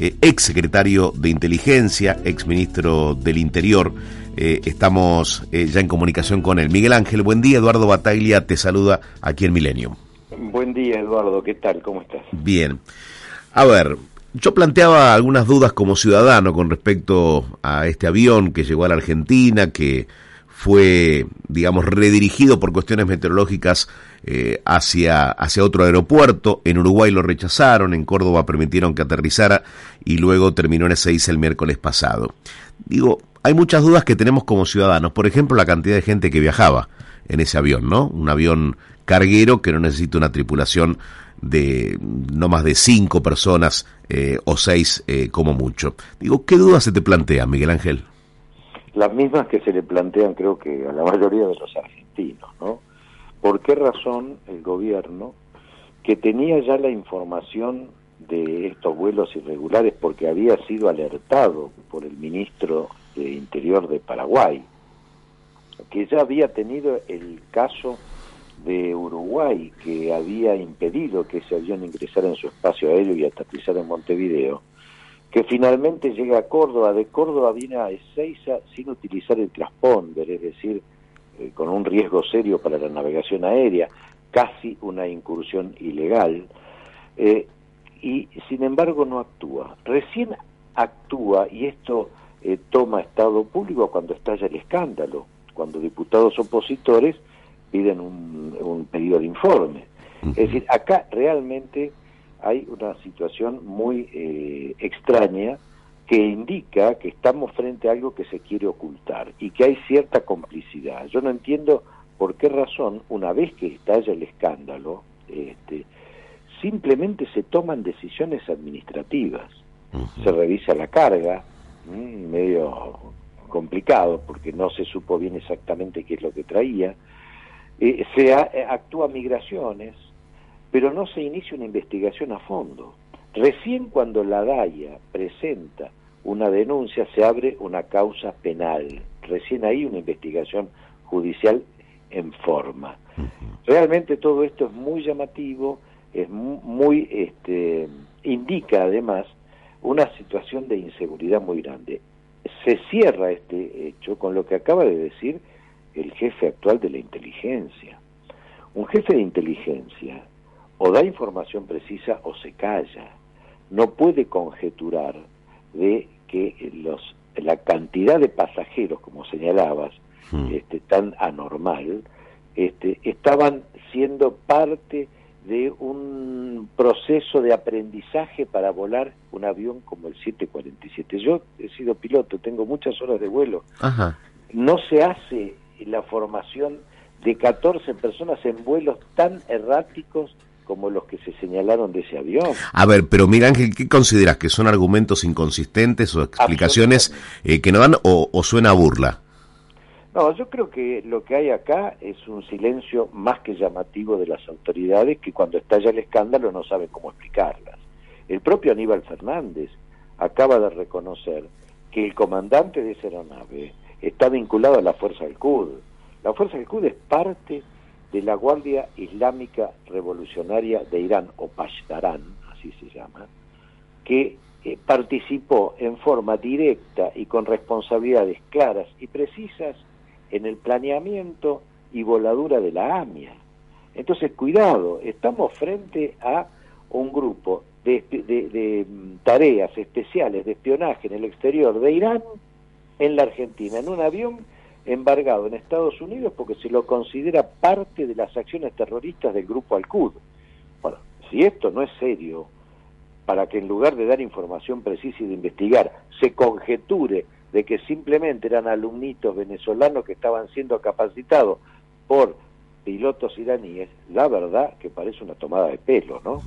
Eh, ex secretario de Inteligencia, ex ministro del Interior. Eh, estamos eh, ya en comunicación con él. Miguel Ángel, buen día. Eduardo Bataglia te saluda aquí en Milenio. Buen día, Eduardo. ¿Qué tal? ¿Cómo estás? Bien. A ver, yo planteaba algunas dudas como ciudadano con respecto a este avión que llegó a la Argentina, que fue, digamos, redirigido por cuestiones meteorológicas eh, hacia, hacia otro aeropuerto. En Uruguay lo rechazaron, en Córdoba permitieron que aterrizara y luego terminó en Ezeiza el miércoles pasado. Digo, hay muchas dudas que tenemos como ciudadanos. Por ejemplo, la cantidad de gente que viajaba en ese avión, ¿no? Un avión carguero que no necesita una tripulación de no más de cinco personas eh, o seis eh, como mucho. Digo, ¿qué dudas se te plantean, Miguel Ángel? Las mismas que se le plantean creo que a la mayoría de los argentinos, ¿no? ¿Por qué razón el gobierno, que tenía ya la información de estos vuelos irregulares porque había sido alertado por el ministro de Interior de Paraguay, que ya había tenido el caso de Uruguay que había impedido que ese avión ingresara en su espacio aéreo y aterrizara en Montevideo, que finalmente llega a Córdoba, de Córdoba viene a Ezeiza sin utilizar el transponder, es decir, eh, con un riesgo serio para la navegación aérea, casi una incursión ilegal, eh, y sin embargo no actúa. Recién actúa, y esto eh, toma estado público cuando estalla el escándalo, cuando diputados opositores piden un, un pedido de informe. Es decir, acá realmente hay una situación muy eh, extraña que indica que estamos frente a algo que se quiere ocultar y que hay cierta complicidad. Yo no entiendo por qué razón, una vez que estalla el escándalo, este, simplemente se toman decisiones administrativas. Se revisa la carga, medio complicado porque no se supo bien exactamente qué es lo que traía. Eh, se eh, actúa migraciones, pero no se inicia una investigación a fondo. Recién cuando la DAIA presenta una denuncia se abre una causa penal. Recién ahí una investigación judicial en forma. Realmente todo esto es muy llamativo, es muy, este, indica además una situación de inseguridad muy grande. Se cierra este hecho con lo que acaba de decir el jefe actual de la inteligencia. Un jefe de inteligencia o da información precisa o se calla. No puede conjeturar de que los, la cantidad de pasajeros, como señalabas, hmm. este, tan anormal, este, estaban siendo parte de un proceso de aprendizaje para volar un avión como el 747. Yo he sido piloto, tengo muchas horas de vuelo. No se hace la formación de 14 personas en vuelos tan erráticos como los que se señalaron de ese avión. A ver, pero mira Ángel, ¿qué consideras? ¿Que son argumentos inconsistentes o explicaciones eh, que no dan o, o, suena a burla? No, yo creo que lo que hay acá es un silencio más que llamativo de las autoridades que cuando estalla el escándalo no saben cómo explicarlas. El propio Aníbal Fernández acaba de reconocer que el comandante de esa aeronave está vinculado a la Fuerza del CUD. La Fuerza del CUD es parte de la Guardia Islámica Revolucionaria de Irán, o Pashdarán, así se llama, que eh, participó en forma directa y con responsabilidades claras y precisas en el planeamiento y voladura de la AMIA. Entonces, cuidado, estamos frente a un grupo de, de, mm, tareas especiales de espionaje en el exterior de Irán en la Argentina, en un avión embargado en Estados Unidos porque se lo considera parte de las acciones terroristas del grupo Al-Qud. Bueno, si esto no es serio, para que en lugar de dar información precisa y de investigar, se conjeture de que simplemente eran alumnitos venezolanos que estaban siendo capacitados por pilotos iraníes, la verdad que parece una tomada de pelo, ¿no?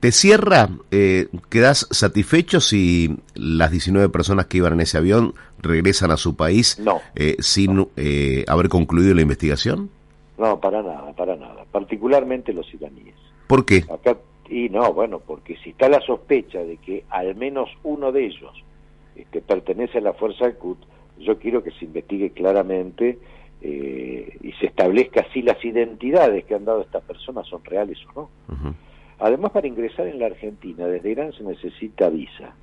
¿Te cierra, eh, quedas satisfecho si las 19 personas que iban en ese avión regresan a su país eh, sin eh, haber concluido la investigación? No, para nada, para nada, particularmente los iraníes. ¿Por qué? Acá, y no, bueno, porque si está la sospecha de que al menos uno de ellos este, pertenece a la fuerza del CUT, yo quiero que se investigue claramente eh, y se establezca si las identidades que han dado estas personas son reales o no. Además, para ingresar en la Argentina desde Irán se necesita visa.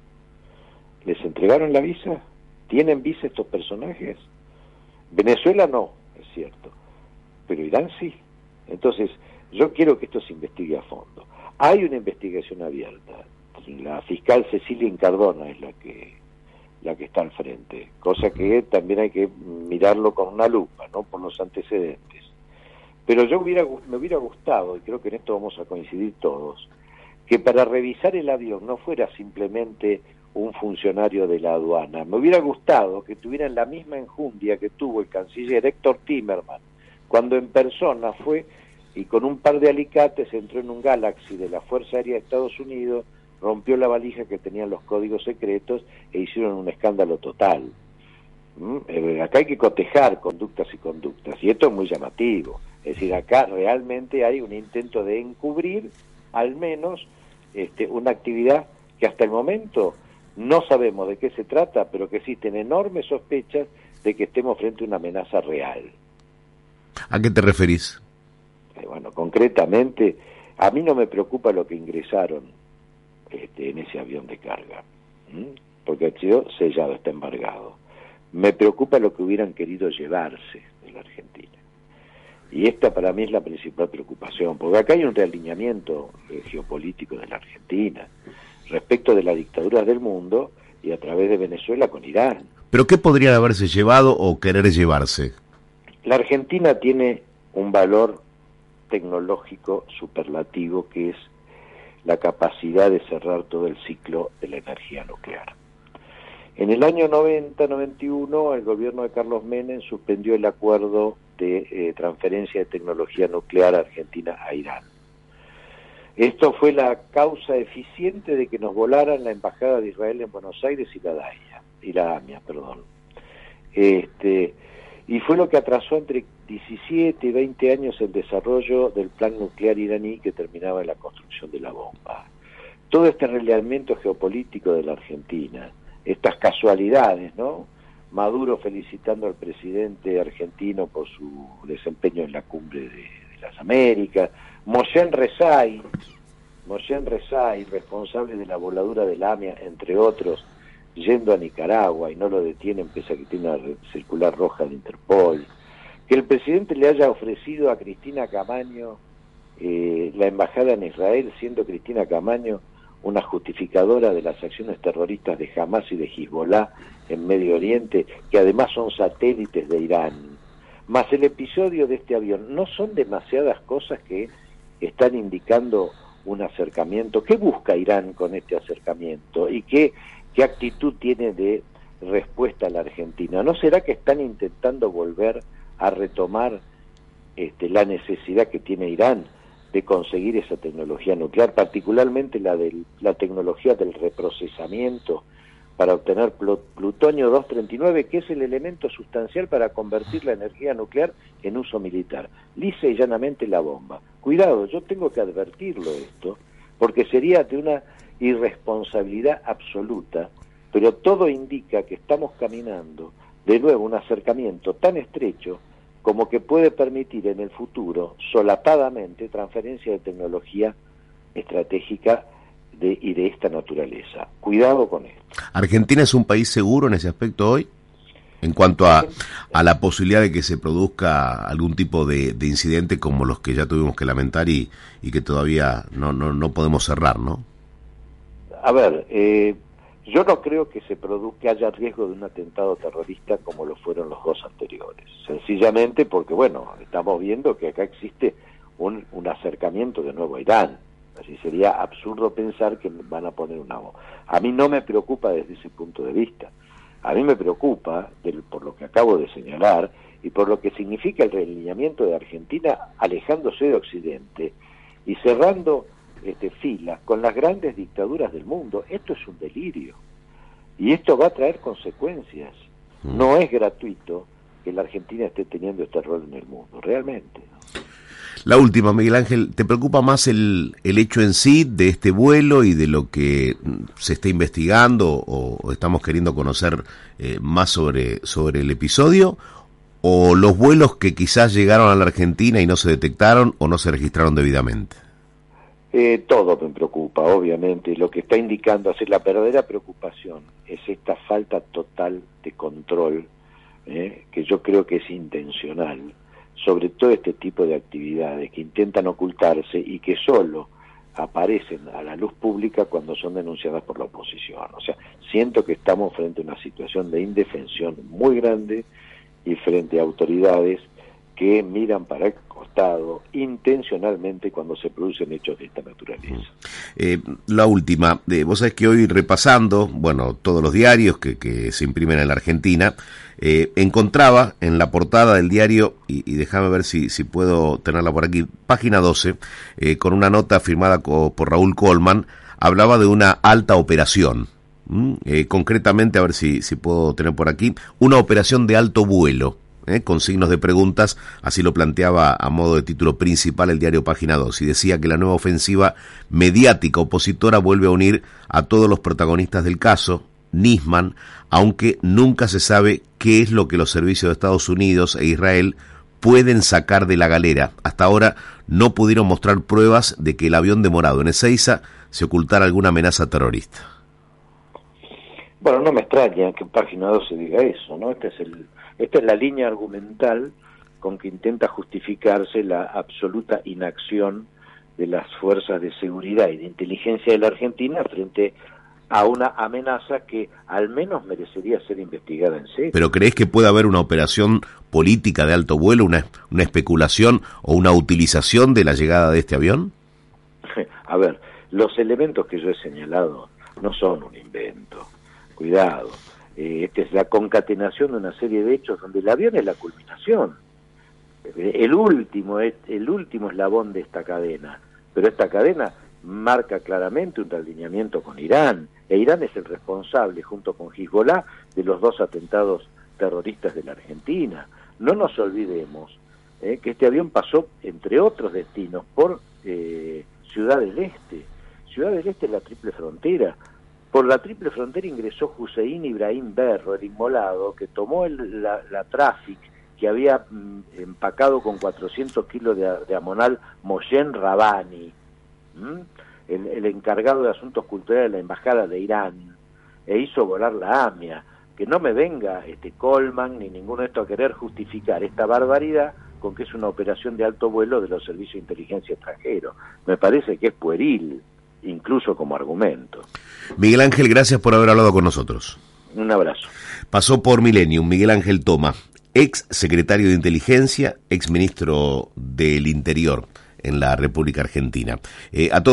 ¿Les entregaron la visa? ¿Tienen visa estos personajes? Venezuela no, es cierto, pero Irán sí. Entonces, yo quiero que esto se investigue a fondo. Hay una investigación abierta. La fiscal Cecilia Incardona es la que la que está al frente, cosa que también hay que mirarlo con una lupa, ¿no? Por los antecedentes. Pero yo hubiera, me hubiera gustado, y creo que en esto vamos a coincidir todos, que para revisar el avión no fuera simplemente un funcionario de la aduana. Me hubiera gustado que tuvieran la misma enjundia que tuvo el canciller Héctor Timerman, cuando en persona fue y con un par de alicates entró en un Galaxy de la Fuerza Aérea de Estados Unidos rompió la valija que tenían los códigos secretos e hicieron un escándalo total. ¿Mm? Eh, acá hay que cotejar conductas y conductas, y esto es muy llamativo. Es decir, acá realmente hay un intento de encubrir al menos este, una actividad que hasta el momento no sabemos de qué se trata, pero que existen enormes sospechas de que estemos frente a una amenaza real. ¿A qué te referís? Eh, bueno, concretamente, a mí no me preocupa lo que ingresaron este, en ese avión de carga, porque ha sido sellado, está embargado. Me preocupa lo que hubieran querido llevarse de la Argentina. Y esta para mí es la principal preocupación, porque acá hay un realineamiento eh, geopolítico de la Argentina respecto de las dictaduras del mundo y a través de Venezuela con Irán. ¿Pero qué podrían haberse llevado o querer llevarse? La Argentina tiene un valor tecnológico superlativo que es la capacidad de cerrar todo el ciclo de la energía nuclear. En el año 90-91 el gobierno de Carlos Menem suspendió el acuerdo de eh, transferencia de tecnología nuclear argentina a Irán. Esto fue la causa eficiente de que nos volaran la embajada de Israel en Buenos Aires y la DAIA, y la AMIA, perdón. Este, y fue lo que atrasó entre 17 y 20 años el desarrollo del plan nuclear iraní que terminaba en la construcción de la bomba. Todo este realineamiento geopolítico de la Argentina, estas casualidades, ¿no? Maduro felicitando al presidente argentino por su desempeño en la cumbre de, las Américas, Moshen Rezai, Moshen Rezai, responsable de la voladura del AMIA, entre otros, yendo a Nicaragua y no lo detienen pese a que tiene una circular roja de Interpol, que el presidente le haya ofrecido a Cristina Camaño eh, la embajada en Israel, siendo Cristina Camaño una justificadora de las acciones terroristas de Hamas y de Hezbollah en Medio Oriente, que además son satélites de Irán, más el episodio de este avión, no son demasiadas cosas que están indicando un acercamiento. ¿Qué busca Irán con este acercamiento? ¿Y qué, qué actitud tiene de respuesta a la Argentina? ¿No será que están intentando volver a retomar este, la necesidad que tiene Irán de conseguir esa tecnología nuclear, particularmente la de la tecnología del reprocesamiento para obtener plutonio 239, que es el elemento sustancial para convertir la energía nuclear en uso militar. Lisa y llanamente la bomba. Cuidado, yo tengo que advertirlo esto, porque sería de una irresponsabilidad absoluta, pero todo indica que estamos caminando de nuevo un acercamiento tan estrecho como que puede permitir en el futuro solapadamente transferencia de tecnología estratégica de, y de esta naturaleza. Cuidado con esto. ¿Argentina es un país seguro en ese aspecto hoy? En cuanto a, a la posibilidad de que se produzca algún tipo de, de, incidente como los que ya tuvimos que lamentar y, y que todavía no, no, no podemos cerrar, ¿no? A ver, eh, yo no creo que se produzca, haya riesgo de un atentado terrorista como lo fueron los dos anteriores. Sencillamente porque, bueno, estamos viendo que acá existe un, un acercamiento de nuevo a Irán. Así sería absurdo pensar que van a poner una... A mí no me preocupa desde ese punto de vista. A mí me preocupa, del, por lo que acabo de señalar, y por lo que significa el realineamiento de Argentina alejándose de Occidente y cerrando este, filas con las grandes dictaduras del mundo. Esto es un delirio y esto va a traer consecuencias. Mm. No es gratuito que la Argentina esté teniendo este rol en el mundo, realmente. La última, Miguel Ángel, ¿te preocupa más el, el hecho en sí de este vuelo y de lo que se está investigando o, estamos queriendo conocer eh, más sobre, sobre el episodio? ¿O los vuelos que quizás llegaron a la Argentina y no se detectaron o no se registraron debidamente? Eh, todo me preocupa, obviamente. Lo que está indicando, hacer la verdadera preocupación es esta falta total de control, eh, que yo creo que es intencional, sobre todo este tipo de actividades que intentan ocultarse y que solo aparecen a la luz pública cuando son denunciadas por la oposición. O sea, siento que estamos frente a una situación de indefensión muy grande y frente a autoridades que miran para intencionalmente cuando se producen hechos de esta naturaleza. Eh, la última, eh, vos sabés que hoy repasando, bueno, todos los diarios que, que se imprimen en la Argentina, eh, encontraba en la portada del diario, y, déjame ver si, si, puedo tenerla por aquí, página 12, eh, con una nota firmada por Raúl Colman, hablaba de una alta operación. Eh, concretamente, a ver si, si puedo tener por aquí, una operación de alto vuelo ¿eh? con signos de preguntas, así lo planteaba a modo de título principal el diario Página 2, y decía que la nueva ofensiva mediática opositora vuelve a unir a todos los protagonistas del caso, Nisman, aunque nunca se sabe qué es lo que los servicios de Estados Unidos e Israel pueden sacar de la galera. Hasta ahora no pudieron mostrar pruebas de que el avión demorado en Ezeiza se ocultara alguna amenaza terrorista. Bueno, no me extraña que en página 2 se diga eso, ¿no? Este es el, esta es la línea argumental con que intenta justificarse la absoluta inacción de las fuerzas de seguridad y de inteligencia de la Argentina frente a una amenaza que al menos merecería ser investigada en serio. ¿Pero crees que puede haber una operación política de alto vuelo, una, una especulación o una utilización de la llegada de este avión? A ver, los elementos que yo he señalado no son un invento. Cuidado, eh, esta es la concatenación de una serie de hechos donde el avión es la culminación. El último, el último eslabón de esta cadena, pero esta cadena marca claramente un alineamiento con Irán, e Irán es el responsable, junto con Hezbollah, de los dos atentados terroristas de la Argentina. No nos olvidemos eh, que este avión pasó, entre otros destinos, por eh, Ciudad del Este. Ciudad del Este es la triple frontera, por la triple frontera ingresó Hussein Ibrahim Berro, el inmolado, que tomó la, la Traffic, que había mm, empacado con 400 kilos de, amonal Moshen Rabani, el, encargado de asuntos culturales de la Embajada de Irán, e hizo volar la AMIA. Que no me venga este Coleman ni ninguno de estos a querer justificar esta barbaridad con que es una operación de alto vuelo de los servicios de inteligencia extranjeros. Me parece que es pueril incluso como argumento. Miguel Ángel, gracias por haber hablado con nosotros. Un abrazo. Pasó por Millennium Miguel Ángel Toma, ex secretario de Inteligencia, ex ministro del Interior en la República Argentina. Eh, a